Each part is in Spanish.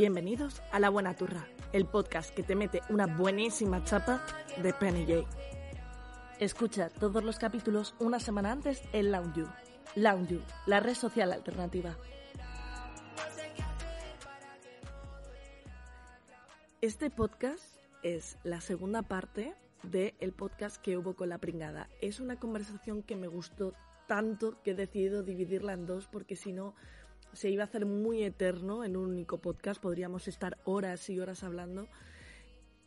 Bienvenidos a La Buena Turra, el podcast que te mete una buenísima chapa de Penny Jay. Escucha todos los capítulos una semana antes en Lounge You, la red social alternativa. Este podcast es la segunda parte del podcast que hubo con la pringada. Es una conversación que me gustó tanto que he decidido dividirla en dos porque si no se iba a hacer muy eterno en un único podcast, podríamos estar horas y horas hablando.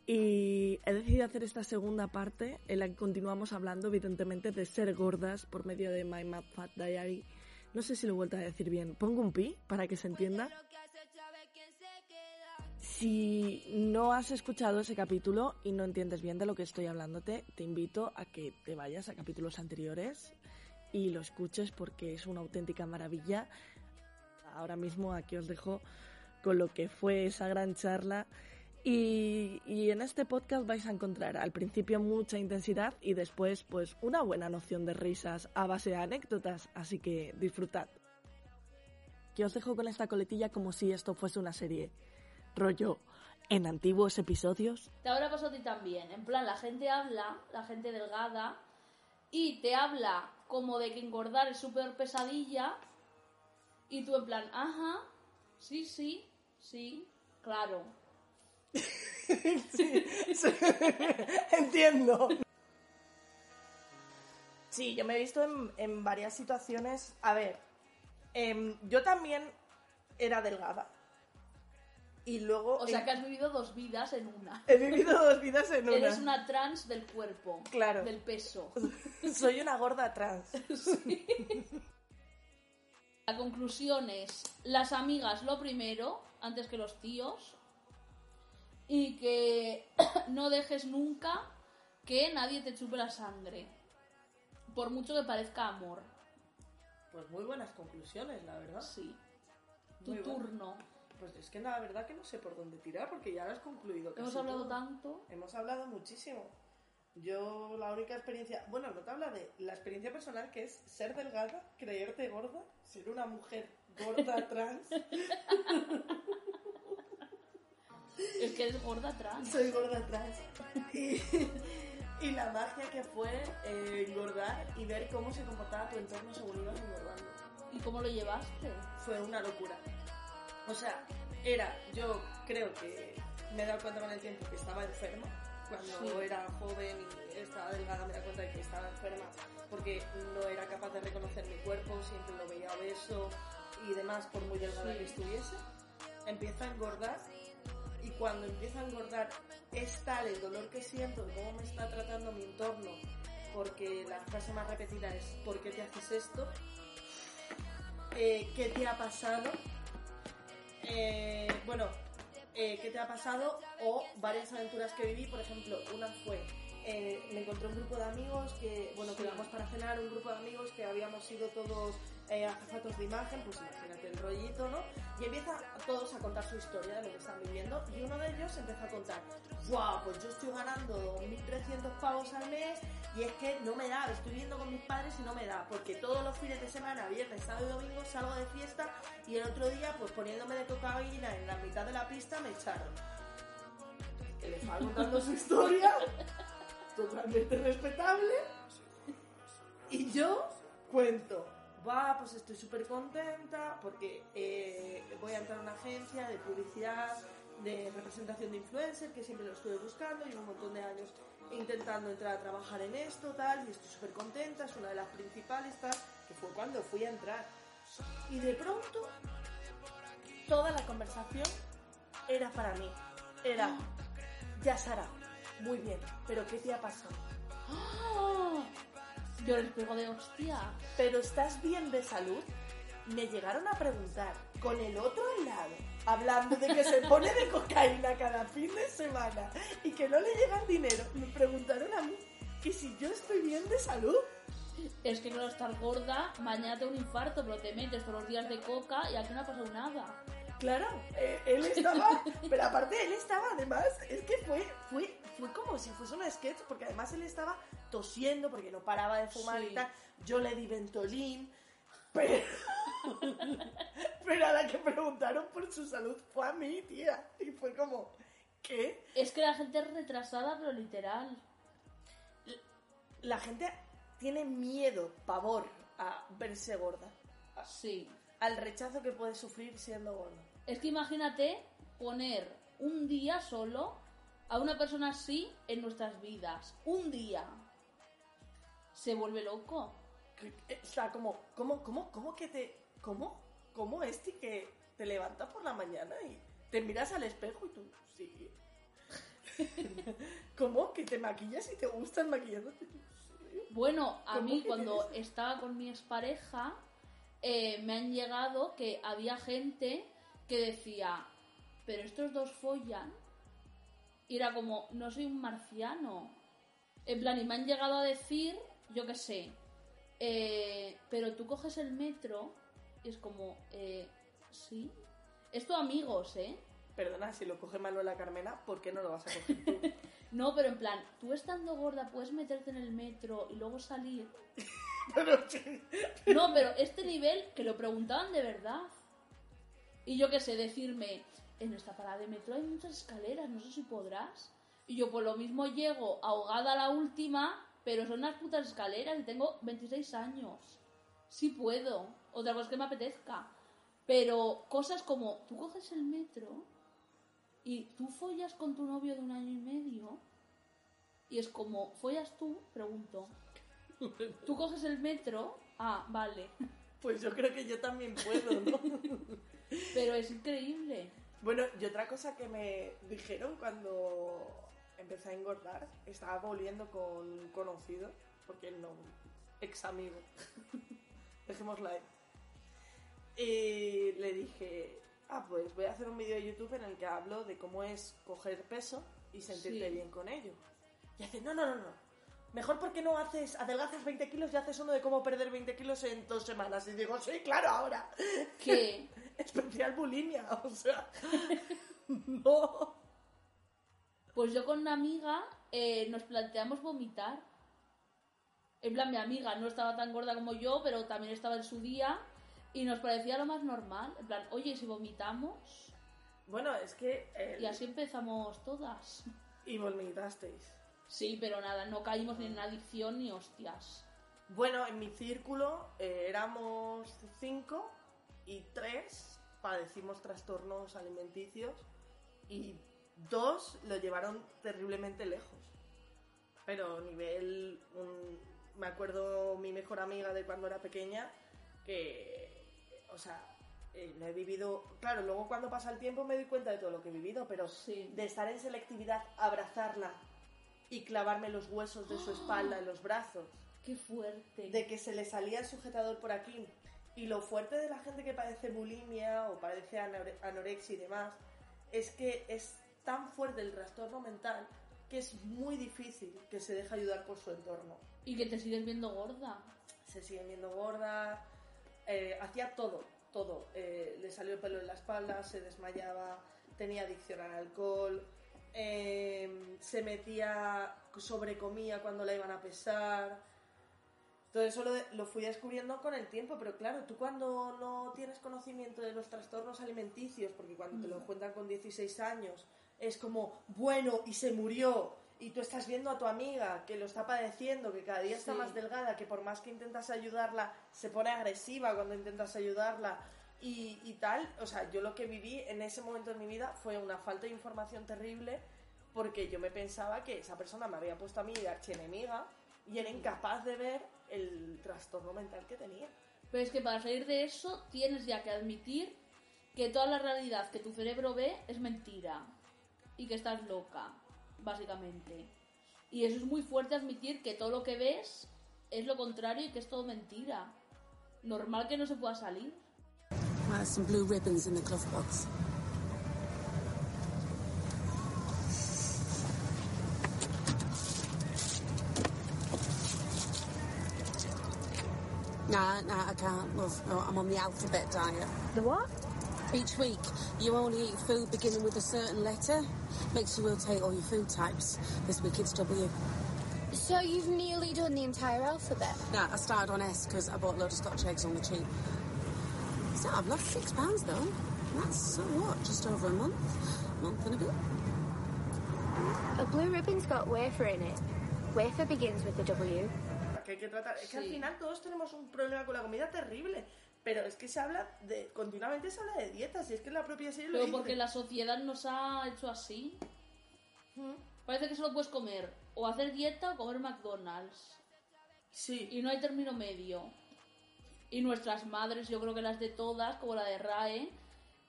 Y he decidido hacer esta segunda parte en la que continuamos hablando, evidentemente, de ser gordas por medio de My Mad Fat Diary. No sé si lo he vuelto a decir bien. Pongo un pi para que se entienda. Si no has escuchado ese capítulo y no entiendes bien de lo que estoy hablándote, te invito a que te vayas a capítulos anteriores y lo escuches porque es una auténtica maravilla ahora mismo aquí os dejo con lo que fue esa gran charla. Y, en este podcast vais a encontrar al principio mucha intensidad y después pues una buena noción de risas a base de anécdotas, así que disfrutad. Que os dejo con esta coletilla como si esto fuese una serie. Rollo, en antiguos episodios. Te habrá pasado a ti también. En plan, la gente habla, la gente delgada, y te habla como de que engordar es súper pesadilla y tú en plan, ajá, sí, sí, sí, claro. sí, entiendo. Sí, yo me he visto en, varias situaciones. A ver, em, yo también era delgada. Y luego. O sea que has vivido dos vidas en una. He vivido dos vidas en una. Eres una trans del cuerpo. Claro. Del peso. Soy una gorda trans. sí. La conclusión es, las amigas lo primero, antes que los tíos, y que no dejes nunca que nadie te chupe la sangre, por mucho que parezca amor. Pues muy buenas conclusiones, la verdad. Sí. Tu turno. Pues es que la verdad que no sé por dónde tirar porque ya lo has concluido. Hemos hablado tanto. Hemos hablado muchísimo. Yo la única experiencia, bueno, no te habla de la experiencia personal que es ser delgada, creerte gorda, ser una mujer gorda trans. Es que eres gorda trans. Soy gorda trans. Y, la magia que fue eh, engordar y ver cómo se comportaba tu entorno según ibas engordando. ¿Y cómo lo llevaste? Fue una locura. O sea, era, yo creo que me he dado cuenta con el tiempo que estaba enferma cuando era joven y estaba delgada me da cuenta de que estaba enferma porque no era capaz de reconocer mi cuerpo, siempre lo veía obeso y demás por muy delgada que estuviese. Empieza a engordar y cuando empieza a engordar es tal el dolor que siento de cómo me está tratando mi entorno porque la frase más repetida es ¿por qué te haces esto? Eh, ¿Qué te ha pasado? Eh, bueno, eh, qué te ha pasado o varias aventuras que viví. Por ejemplo, una fue, eh, me encontré un grupo de amigos que, bueno, quedamos para cenar, un grupo de amigos que habíamos sido todos eh, azafatos de imagen, pues imagínate el rollito, ¿no? Y empieza todos a contar su historia de lo que están viviendo y uno de ellos empieza a contar, ¡guau! Pues yo estoy ganando 1.300 pavos al mes y es que no me da, estoy viviendo con mis padres y no me da, porque todos los fines de semana, viernes, sábado y domingo salgo de fiesta y el otro día, pues poniéndome de cocaína en la mitad de la pista me echaron. Que le está contando su historia, totalmente respetable, y yo cuento va, pues estoy súper contenta porque eh, voy a entrar a una agencia de publicidad, de representación de influencer, que siempre lo estuve buscando, y un montón de años intentando entrar a trabajar en esto, tal, y estoy súper contenta, es una de las principales, tal, que fue cuando fui a entrar. Y de pronto, toda la conversación era para mí. Era, ya Sara, muy bien, pero ¿qué te ha pasado? Yo les pego de hostia. ¿Pero estás bien de salud? Me llegaron a preguntar, con el otro al lado, hablando de que se pone de cocaína cada fin de semana y que no le llega el dinero, me preguntaron a mí que si yo estoy bien de salud. Es que no estar gorda, mañana te un infarto, pero te metes todos los días de coca y aquí no ha pasado nada. Claro, eh, él estaba, pero aparte él estaba además, es que fue, fue, fue como si fuese un sketch, porque además él estaba tosiendo porque no paraba de fumar y tal. Yo le di Ventolin, pero, Pero a la que preguntaron por su salud fue a mí, tía. Y fue como, ¿qué? Es que la gente es retrasada, pero literal. La gente tiene miedo, pavor a verse gorda. Sí. Al rechazo que puede sufrir siendo gorda. Es que imagínate poner un día solo a una persona así en nuestras vidas. Un día. Se vuelve loco. O sea, como, ¿cómo, cómo, cómo que te... ¿Cómo? ¿Cómo este que te levanta por la mañana y te miras al espejo y tú, sí. ¿Cómo? Que te maquillas y te gustan maquillándote. Sí. Bueno, a ¿Cómo mí cuando estaba con mi expareja, eh, me han llegado que había gente que decía, pero estos dos follan. Y era como, no soy un marciano. En plan, y me han llegado a decir, yo qué sé, eh, pero tú coges el metro y es como, eh, sí. Esto amigos, ¿eh? Perdona, si lo coge Manuela Carmena, ¿por qué no lo vas a coger tú? No, pero en plan, tú estando gorda puedes meterte en el metro y luego salir. No, pero este nivel que lo preguntaban de verdad. Y yo qué sé, decirme, en esta parada de metro hay muchas escaleras, no sé si podrás. Y yo por lo mismo llego ahogada a la última, pero son unas putas escaleras y tengo 26 años. Sí puedo. Otra cosa que me apetezca. Pero cosas como, tú coges el metro y tú follas con tu novio de un año y medio. Y es como, ¿follas tú? Pregunto. Tú coges el metro. Ah, vale. Pues yo creo que yo también puedo, ¿no? Pero es increíble. Bueno, y otra cosa que me dijeron cuando empecé a engordar, estaba volviendo con un conocido, porque no, ex amigo, dejémosla ahí. Y le dije, ah, pues voy a hacer un vídeo de YouTube en el que hablo de cómo es coger peso y sentirte Sí. bien con ello. Y hace, no, no, no, no. Mejor porque no haces, adelgazas 20 kilos y haces uno de cómo perder 20 kilos en dos semanas. Y digo, sí, claro, ahora. Que Especial bulimia, o sea. no. Pues yo con una amiga eh, nos planteamos vomitar. En plan, mi amiga no estaba tan gorda como yo, pero también estaba en su día y nos parecía lo más normal. En plan, oye, si vomitamos. Bueno, es que. Y así empezamos todas. Y vomitasteis. Sí, pero nada, no caímos ni en adicción ni hostias. Bueno, en mi círculo eh, éramos cinco y tres padecimos trastornos alimenticios y dos lo llevaron terriblemente lejos. Pero nivel. un- me acuerdo mi mejor amiga de cuando era pequeña que. O sea. eh, lo he vivido. Claro, luego cuando pasa el tiempo me doy cuenta de todo lo que he vivido, pero Sí. de estar en selectividad, abrazarla y clavarme los huesos de su espalda en los brazos Qué fuerte. de que se le salía el sujetador por aquí. Y lo fuerte de la gente que padece bulimia o padece anore- anorexia y demás es que es tan fuerte el trastorno mental que es muy difícil que se deje ayudar por su entorno. Y que te sigues viendo gorda. Se siguen viendo gorda, eh, hacía todo, todo. Eh, le salió el pelo en la espalda, se desmayaba, tenía adicción al alcohol, eh, se metía, sobrecomía cuando la iban a pesar. Todo eso lo, lo fui descubriendo con el tiempo, pero claro, tú cuando no tienes conocimiento de los trastornos alimenticios, porque cuando te lo cuentan con 16 años, es como, bueno, y se murió, y tú estás viendo a tu amiga que lo está padeciendo, que cada día está Sí. más delgada, que por más que intentas ayudarla, se pone agresiva cuando intentas ayudarla, y, y tal, o sea, yo lo que viví en ese momento de mi vida fue una falta de información terrible, porque yo me pensaba que esa persona me había puesto a mí de archienemiga, y era incapaz de ver el trastorno mental que tenía. Pero es que para salir de eso tienes ya que admitir que toda la realidad que tu cerebro ve es mentira y que estás loca, básicamente. Y eso es muy fuerte admitir que todo lo que ves es lo contrario y que es todo mentira. Normal que no se pueda salir. Some blue ribbons in the glove box. Nah, nah, I can't, love. No, I'm on the alphabet diet. The what? Each week, you only eat food beginning with a certain letter. Makes you rotate all your food types. This week it's W. So you've nearly done the entire alphabet? Nah, I started on S because I bought a load of Scotch eggs on the cheap. So I've lost six pounds though. That's so what? Just over a month, month and a bit. A blue ribbon's got wafer in it. Wafer begins with the W. que hay que tratar. Es que al final todos tenemos un problema con la comida terrible. Pero es que se habla de. Continuamente se habla de dietas. Y es que la propia serie lo Pero dice. porque la sociedad nos ha hecho así. Mm. Parece que solo puedes comer o hacer dieta o comer McDonald's. Sí. Y no hay término medio. Y nuestras madres, yo creo que las de todas, como la de Rae,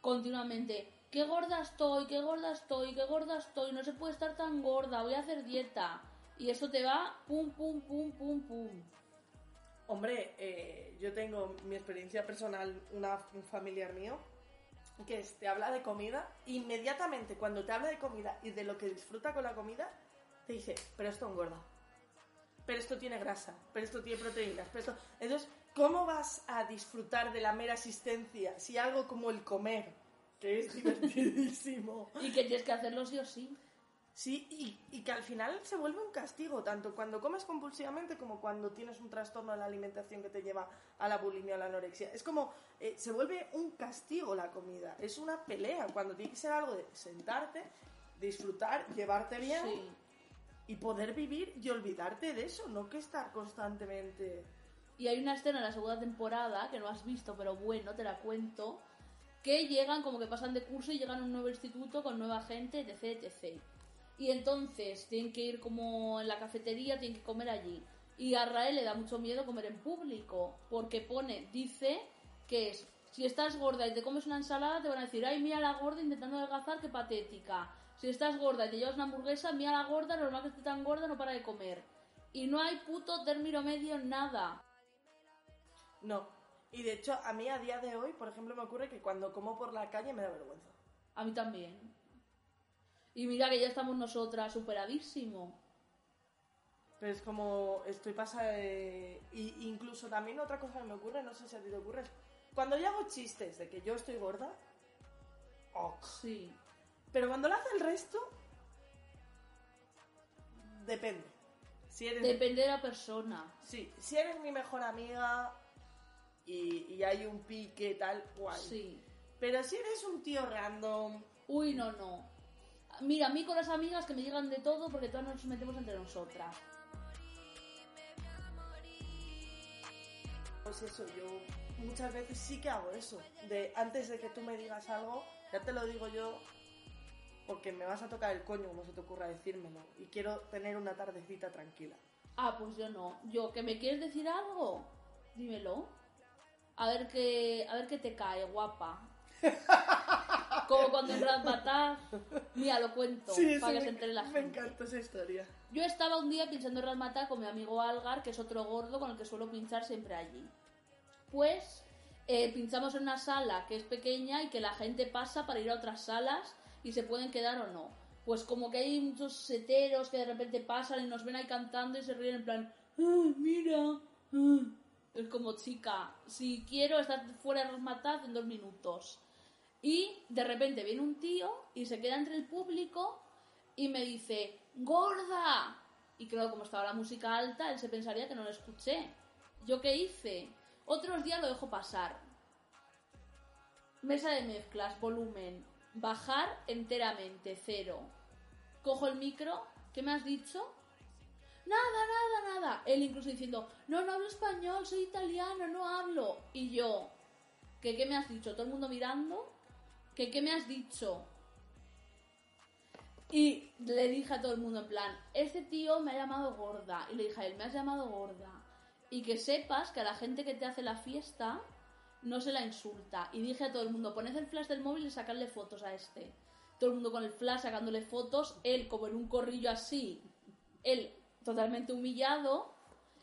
continuamente, qué gorda estoy, qué gorda estoy, qué gorda estoy, no se puede estar tan gorda, voy a hacer dieta. Y eso te va pum, pum, pum, pum, pum. Hombre, eh, yo tengo mi experiencia personal, una, un familiar mío, que es, te habla de comida, inmediatamente cuando te habla de comida y de lo que disfruta con la comida, te dice, pero esto engorda, pero esto tiene grasa, pero esto tiene proteínas, pero esto... Entonces, ¿cómo vas a disfrutar de la mera existencia si algo como el comer, que es divertidísimo, Y que tienes que hacerlo sí o sí. Sí, y, y que al final se vuelve un castigo, tanto cuando comes compulsivamente como cuando tienes un trastorno de la alimentación que te lleva a la bulimia o la anorexia. Es como, eh, se vuelve un castigo la comida, es una pelea, cuando tiene que ser algo de sentarte, disfrutar, llevarte bien Sí. y poder vivir y olvidarte de eso, no que estar constantemente... Y hay una escena en la segunda temporada que no has visto, pero bueno, te la cuento. Que llegan, como que pasan de curso y llegan a un nuevo instituto con nueva gente, etc, etc. Y entonces tienen que ir como en la cafetería, tienen que comer allí. Y a Rael le da mucho miedo comer en público, porque pone, dice que es, si estás gorda y te comes una ensalada, te van a decir, ay, mira la gorda intentando adelgazar, qué patética. Si estás gorda y te llevas una hamburguesa, mira la gorda, normal que esté tan gorda, no para de comer. Y no hay puto término medio en nada. No. Y de hecho, a mí a día de hoy, por ejemplo, me ocurre que cuando como por la calle me da vergüenza. A mí también. Y mira que ya estamos nosotras superadísimo. Pero es como, estoy pasada de... Y incluso también otra cosa que me ocurre, no sé si a ti te ocurre, cuando yo hago chistes de que yo estoy gorda, ok. Sí. Pero cuando lo hace el resto, depende. Si eres, Depende de la persona. sí, si eres mi mejor amiga y, y hay un pique tal, guay. Sí. Pero si eres un tío random, Uy, no, no. Mira, a mí con las amigas que me digan de todo porque todas nos metemos entre nosotras. pues eso, yo muchas veces sí que hago eso. De antes de que tú me digas algo, ya te lo digo yo porque me vas a tocar el coño como se te ocurra decírmelo. Y quiero tener una tardecita tranquila. Ah, pues yo no. Yo, ¿que me quieres decir algo? Dímelo. A ver qué, a ver qué te cae, guapa. Como cuando en Razmataz. Mira, lo cuento, para que se entere la me gente. encanta esa historia. Yo estaba un día pinchando en Razmataz con mi amigo Algar, que es otro gordo con el que suelo pinchar siempre allí. Pues eh, pinchamos en una sala que es pequeña y que la gente pasa para ir a otras salas y se pueden quedar o no. Pues como que hay muchos seteros que de repente pasan y nos ven ahí cantando y se ríen en plan, "Ah, mira, ah". es como chica, si quiero estar fuera de Razmataz en dos minutos. Y de repente viene un tío y se queda entre el público y me dice, ¡Gorda! Y claro, como estaba la música alta, él se pensaría que no lo escuché. ¿Yo qué hice? Otros días lo dejo pasar. Mesa de mezclas, volumen, bajar enteramente, cero. Cojo el micro, ¿qué me has dicho? Nada, nada, nada. Él incluso diciendo, no, no hablo español, soy italiano, no hablo. Y yo, ¿qué qué me has dicho? Todo el mundo mirando, ¿qué qué me has dicho? Y le dije a todo el mundo en plan, este tío me ha llamado gorda. Y le dije a él, me has llamado gorda. Y que sepas que a la gente que te hace la fiesta no se la insulta. Y dije a todo el mundo, poned el flash del móvil y sacadle fotos a este. Todo el mundo con el flash sacándole fotos, él como en un corrillo así, él totalmente humillado.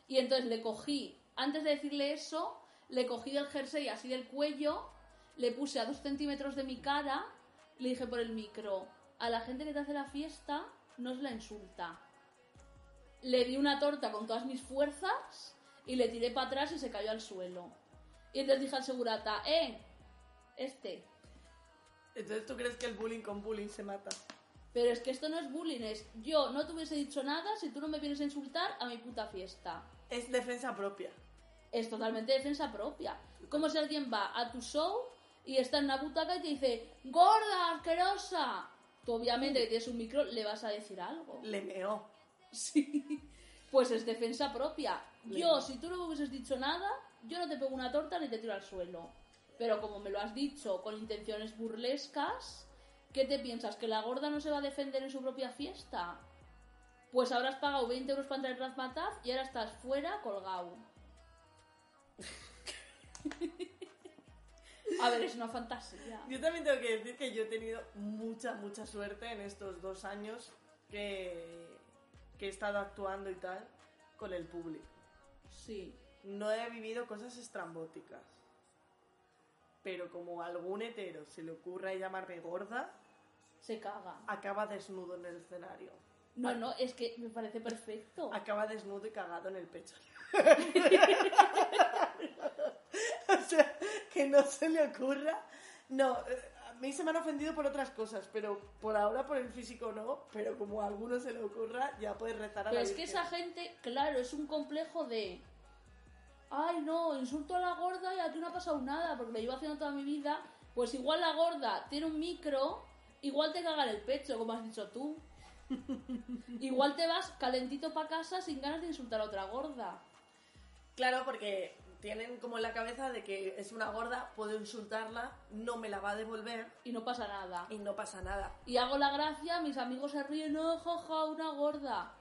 Y entonces le cogí, antes de decirle eso, le cogí del jersey así del cuello, le puse a dos centímetros de mi cara, le dije por el micro, a la gente que te hace la fiesta no se la insulta. Le di una torta con todas mis fuerzas y le tiré para atrás y se cayó al suelo. Y entonces dije al segurata, eh, este. Entonces, ¿tú crees que el bullying con bullying se mata? Pero es que esto no es bullying, es yo no te hubiese dicho nada si tú no me vienes a insultar a mi puta fiesta. Es defensa propia. Es totalmente defensa propia. Como si alguien va a tu show y está en una butaca y te dice, gorda, asquerosa. Tú obviamente que tienes un micro le vas a decir algo. Le meó. Sí. Pues es defensa propia. Yo, si tú no me hubieses dicho nada, yo no te pego una torta ni te tiro al suelo. Pero como me lo has dicho con intenciones burlescas, ¿qué te piensas? ¿Que la gorda no se va a defender en su propia fiesta? Pues ahora has pagado 20 euros para entrar en Razmataz y ahora estás fuera colgado. A ver, es una fantasía. Yo también tengo que decir que yo he tenido mucha, mucha suerte en estos dos años que, que he estado actuando y tal con el público. Sí. No he vivido cosas estrambóticas. Pero como a algún hetero se le ocurra llamarme gorda, Se caga. acaba desnudo en el escenario. No, no, es que me parece perfecto. Acaba desnudo y cagado en el pecho. que no se le ocurra. No, a mí se me han ofendido por otras cosas, pero por ahora por el físico no. Pero como a alguno se le ocurra, ya puedes rezar a Pero la es que Virgen. esa gente, claro, es un complejo de. Ay, no, insulto a la gorda y aquí no ha pasado nada, porque lo llevo haciendo toda mi vida. Pues igual la gorda tiene un micro, igual te caga en el pecho, como has dicho tú. igual te vas calentito para casa sin ganas de insultar a otra gorda. Claro, porque tienen como en la cabeza de que es una gorda, puedo insultarla, no me la va a devolver Y no pasa nada. y no pasa nada. Y hago la gracia, mis amigos se ríen, no, jaja, una gorda.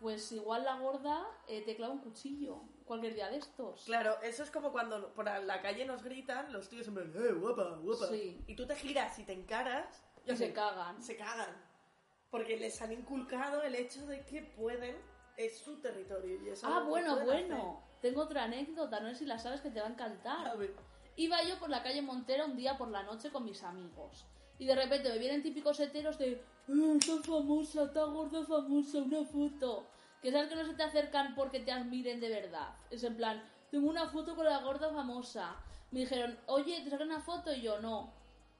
Pues igual la gorda eh, te clava un cuchillo cualquier día de estos. Claro, eso es como cuando por la calle nos gritan, los tíos siempre, ¡eh, guapa, guapa! Sí. Y tú te giras y te encaras Y se cagan. Se cagan. Porque les han inculcado el hecho de que pueden, es su territorio. Y eso Ah, bueno, bueno. Tengo otra anécdota, no sé si la sabes que te va a encantar. A ver. Iba yo por la calle Montera un día por la noche con mis amigos. Y de repente me vienen típicos heteros de "Eh, está famosa, está gorda famosa, una foto. Que sabes que no se te acercan porque te admiren de verdad. Es en plan, tengo una foto con la gorda famosa. Me dijeron, oye, ¿te sacan una foto? Y yo, no.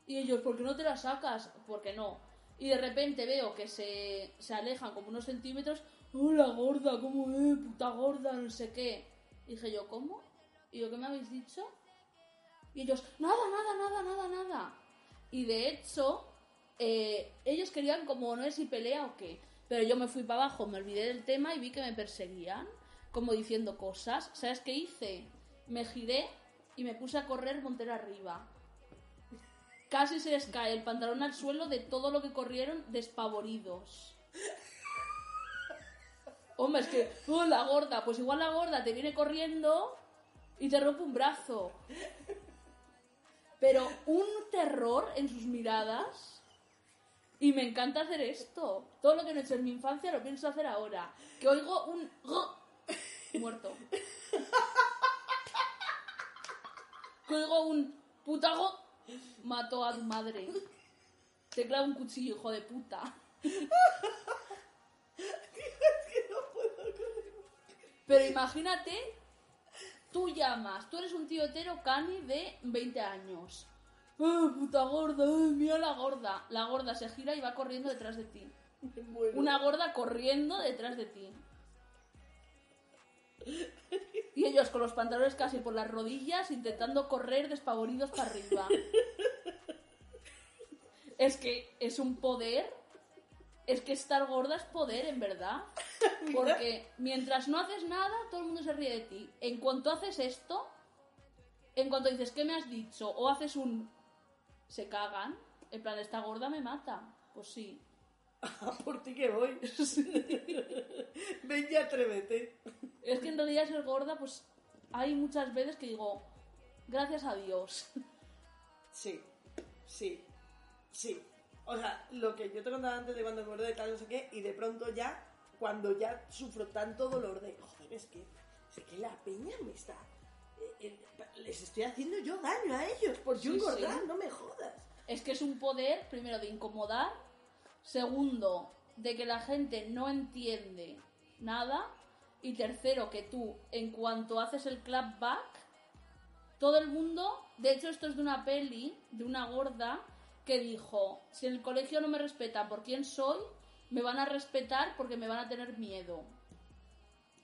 Y ellos, ¿por qué no te la sacas? Porque no. Y de repente veo que se, se alejan como unos centímetros. ¡Hola, gorda! ¿Cómo es? Puta gorda, no sé qué. Dije yo, ¿cómo? Y yo, ¿qué me habéis dicho? Y ellos, nada, nada, nada, nada, nada. Y de hecho, eh, ellos querían como no sé si pelea o qué. Pero yo me fui para abajo, me olvidé del tema y vi que me perseguían, como diciendo cosas. ¿Sabes qué hice? Me giré y me puse a correr montera arriba. Casi se les cae el pantalón al suelo de todo lo que corrieron despavoridos. Hombre, es que, ¡oh, la gorda! Pues igual la gorda te viene corriendo y te rompe un brazo. Pero un terror en sus miradas. Y me encanta hacer esto. Todo lo que no he hecho en mi infancia lo pienso hacer ahora. Que oigo un... Muerto. Que oigo un... Putago. Mató a tu madre. Te clava un cuchillo, hijo de puta. Pero imagínate, tú llamas, tú eres un tío hetero cani de 20 años. ¡Ah, puta gorda! ¡Ay, mira la gorda! La gorda se gira y va corriendo detrás de ti. Bueno, Una gorda corriendo detrás de ti. Y ellos con los pantalones casi por las rodillas intentando correr despavoridos para arriba. Es que es un poder. Es que estar gorda es poder, en verdad. Porque mientras no haces nada, todo el mundo se ríe de ti. En cuanto haces esto, en cuanto dices, ¿qué me has dicho? O haces un... Se cagan. En plan, esta gorda me mata. Pues sí. por ti que voy. Ven y atrévete. Es que en realidad ser gorda, pues hay muchas veces que digo, gracias a Dios. Sí, sí, sí. O sea, lo que yo te contaba antes de cuando me de tal, no sé qué, y de pronto ya, cuando ya sufro tanto dolor de, joder, es que, es que la peña me está... eh, eh, les estoy haciendo yo daño a ellos por yo Sí, engordar, sí. no me jodas. Es que es un poder, primero, de incomodar, segundo, de que la gente no entiende nada, y tercero, que tú, en cuanto haces el clapback, todo el mundo, de hecho esto es de una peli, de una gorda, que dijo, si en el colegio no me respetan por quién soy, me van a respetar porque me van a tener miedo.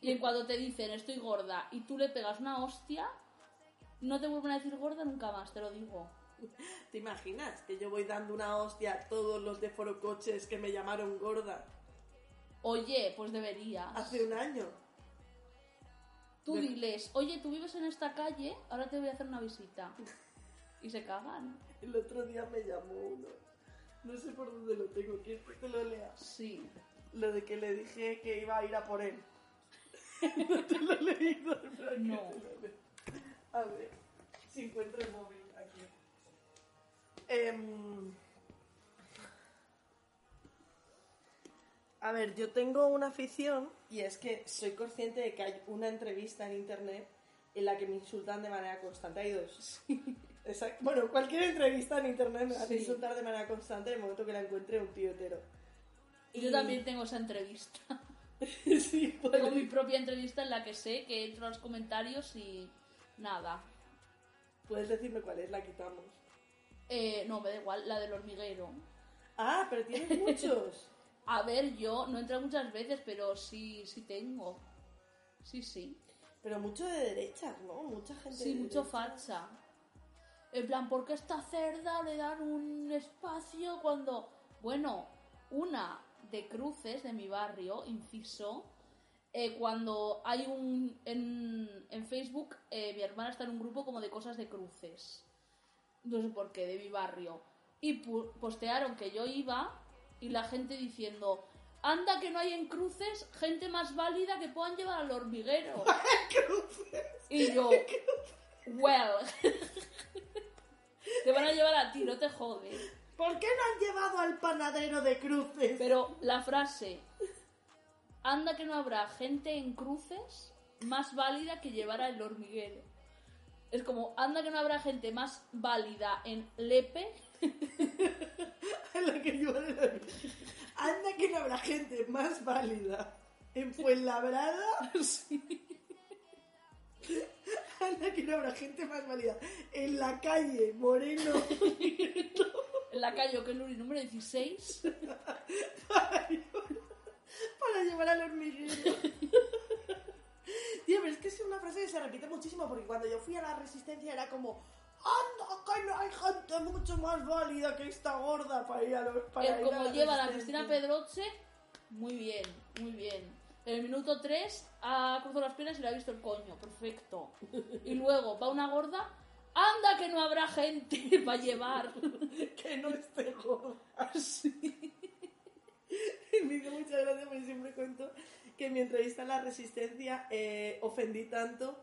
Y en cuando te dicen estoy gorda y tú le pegas una hostia, No te vuelven a decir gorda nunca más, te lo digo. ¿Te imaginas que yo voy dando una hostia a todos los de Foro Coches que me llamaron gorda Oye, pues deberías. hace un año? Tú de- diles, oye, tú vives en esta calle, ahora te voy a hacer una visita. Y se cagan. El otro día me llamó uno. No sé por dónde lo tengo, ¿quieres que te lo lea? Sí. Lo de que le dije que iba a ir a por él. no te lo he leído. No. A ver, si encuentro el móvil aquí. Em, a ver, yo tengo una afición y es que soy consciente de que hay una entrevista en internet en la que me insultan de manera constante. Hay dos. Exacto. Bueno, cualquier entrevista en internet me hace Sí. insultar de manera constante en el momento que la encuentre un tío hetero. Yo también tengo esa entrevista. sí, pues, Tengo mi propia entrevista en la que sé que entro a los comentarios y nada. Puedes decirme cuál es, la quitamos. Eh, no, me da igual, la del hormiguero. Ah, pero tienes muchos. A ver, yo no entré muchas veces, pero sí, sí tengo. Sí, sí. Pero mucho de derechas, ¿no? Mucha gente. Sí, de mucho derechas. facha. En plan, ¿por qué esta cerda le dan un espacio cuando... Bueno, una de cruces de mi barrio, inciso, eh, cuando hay un... En, en Facebook, eh, mi hermana está en un grupo como de cosas de cruces. No sé por qué, de mi barrio. Y postearon que yo iba y la gente diciendo... Anda que no hay en cruces gente más válida que puedan llevar al hormiguero. Y yo, well, te van a llevar a ti, no te jodes. ¿Por qué no han llevado al panadero de cruces? Pero la frase, anda que no habrá gente en cruces más válida que llevar al hormiguero. Es como, anda que no habrá gente más válida en Lepe. En la que yo Anda que no habrá gente más válida en Fuenlabrada. Que no habrá gente más válida en la calle Moreno. En la calle Okeluri número 16. para llevar al hormiguero. Tío, pero es que es una frase que se repite muchísimo porque cuando yo fui a la resistencia era como anda que no hay gente mucho más válida que esta gorda para ir a los para ir como la lleva la Resistencia". Cristina Pedroche, muy bien, muy bien. En el minuto 3 ha cruzado las piernas y le ha visto el coño, perfecto. Y luego va una gorda, anda que no habrá gente para llevar. que no esté gorda. Me hizo mucha gracia porque siempre cuento que en mi entrevista en la resistencia eh, ofendí tanto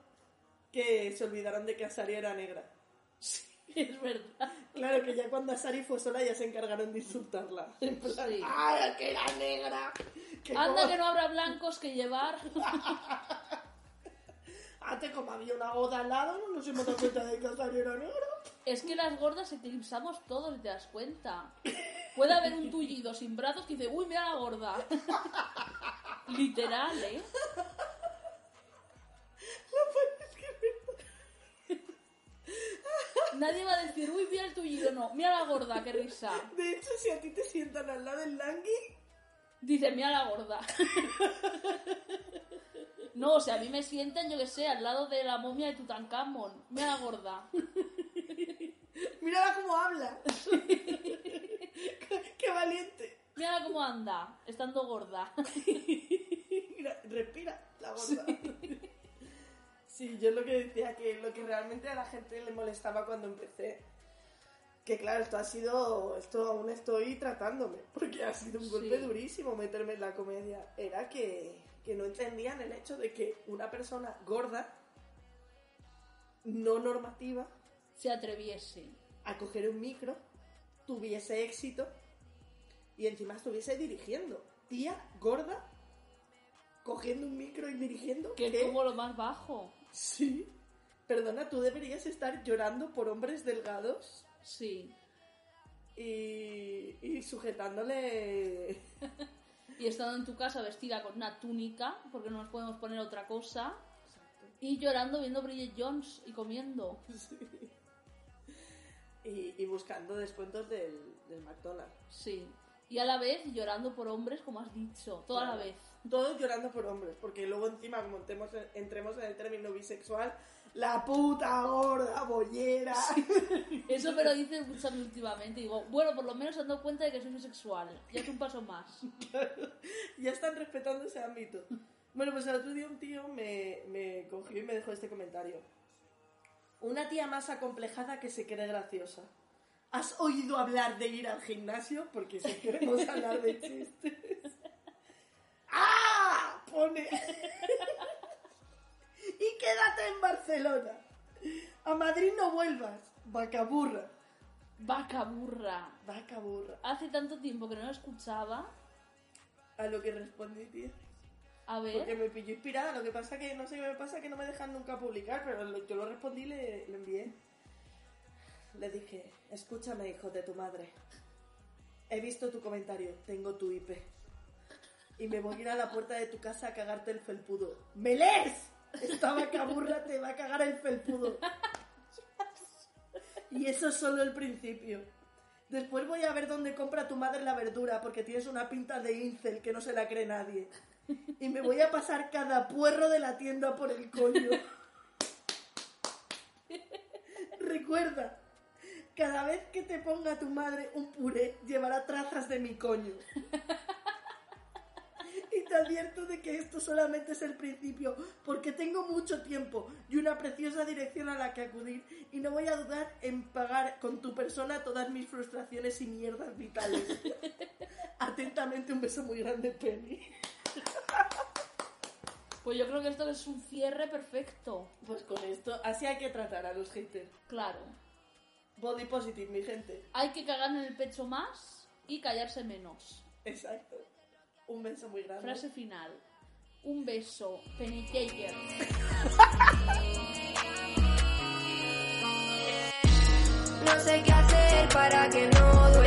que se olvidaron de que Asari era negra. Es verdad. Claro que ya cuando Asari fue sola ya se encargaron de insultarla. En plan, Sí. ¡ay, que era negra! Que Anda como- que no habrá blancos que llevar. Antes como había una boda al lado no nos hemos dado cuenta de que Asari era negra. Es que las gordas eclipsamos todos, ¿te das cuenta? Puede haber un tullido sin brazos que dice, uy, mira la gorda. Literal, ¿eh? Nadie va a decir, uy, mira el tullido, no. Mira la gorda, qué risa. De hecho, si a ti te sientan al lado del langui, Dice, mira la gorda. No, o sea, a mí me sientan, yo que sé, al lado de la momia de Tutankamón. Mira la gorda. mírala cómo habla. qué, qué valiente. Mira cómo anda, estando gorda. Sí, yo lo que decía que lo que realmente a la gente le molestaba cuando empecé, que claro, esto ha sido, esto aún estoy tratándome, porque ha sido un golpe Sí. durísimo meterme en la comedia, era que, que no entendían el hecho de que una persona gorda, no normativa, Se atreviese. a coger un micro, tuviese éxito y encima estuviese dirigiendo. Tía gorda, cogiendo un micro y dirigiendo. Que es como lo más bajo. Sí. Perdona, tú deberías estar llorando por hombres delgados Sí. y, y sujetándole... Y estando en tu casa vestida con una túnica, porque no nos podemos poner otra cosa. Y llorando viendo Bridget Jones y comiendo. Y, y buscando descuentos del, del McDonald's. Sí. Y a la vez llorando por hombres, como has dicho, toda la vez. Todos llorando por hombres, porque luego encima, como entremos en, entremos en el término bisexual, la puta gorda bollera. Eso me lo dicen mí últimamente. Digo, bueno, por lo menos se han dado cuenta de que soy bisexual. Ya es un paso más. ya están respetando ese ámbito. Bueno, pues el otro día un tío me, me cogió y me dejó este comentario. Una tía más acomplejada que se cree graciosa. ¿Has oído hablar de ir al gimnasio? Porque si queremos hablar de chistes. ¡Ah! Pone. y quédate en Barcelona. A Madrid no vuelvas. Vaca burra. Vaca burra. Vaca burra. Hace tanto tiempo que no lo escuchaba. A lo que respondí, tío. A ver. Porque me pilló inspirada. Lo que pasa que no sé qué me pasa que no me dejan nunca publicar, pero yo lo respondí y le, le envié. Le dije, escúchame, hijo de tu madre. He visto tu comentario, tengo tu IP. Y me voy a ir a la puerta de tu casa a cagarte el felpudo. ¡Me lees! Esta vaca burra te va a cagar el felpudo. Y eso es solo el principio. Después voy a ver dónde compra tu madre la verdura, porque tienes una pinta de incel que no se la cree nadie. Y me voy a pasar cada puerro de la tienda por el coño. Recuerda, cada vez que te ponga tu madre un puré, llevará trazas de mi coño. Y te advierto de que esto solamente es el principio, porque tengo mucho tiempo y una preciosa dirección a la que acudir, y no voy a dudar en pagar con tu persona todas mis frustraciones y mierdas vitales. Atentamente, un beso muy grande, Penny. Pues yo creo que esto es un cierre perfecto. Pues con esto, así hay que tratar a los haters. Claro. Body positive, mi gente. Hay que cagar en el pecho más y callarse menos. Exacto. Un beso muy grande. Frase final. Un beso. Penny. No sé qué hacer para que no duela.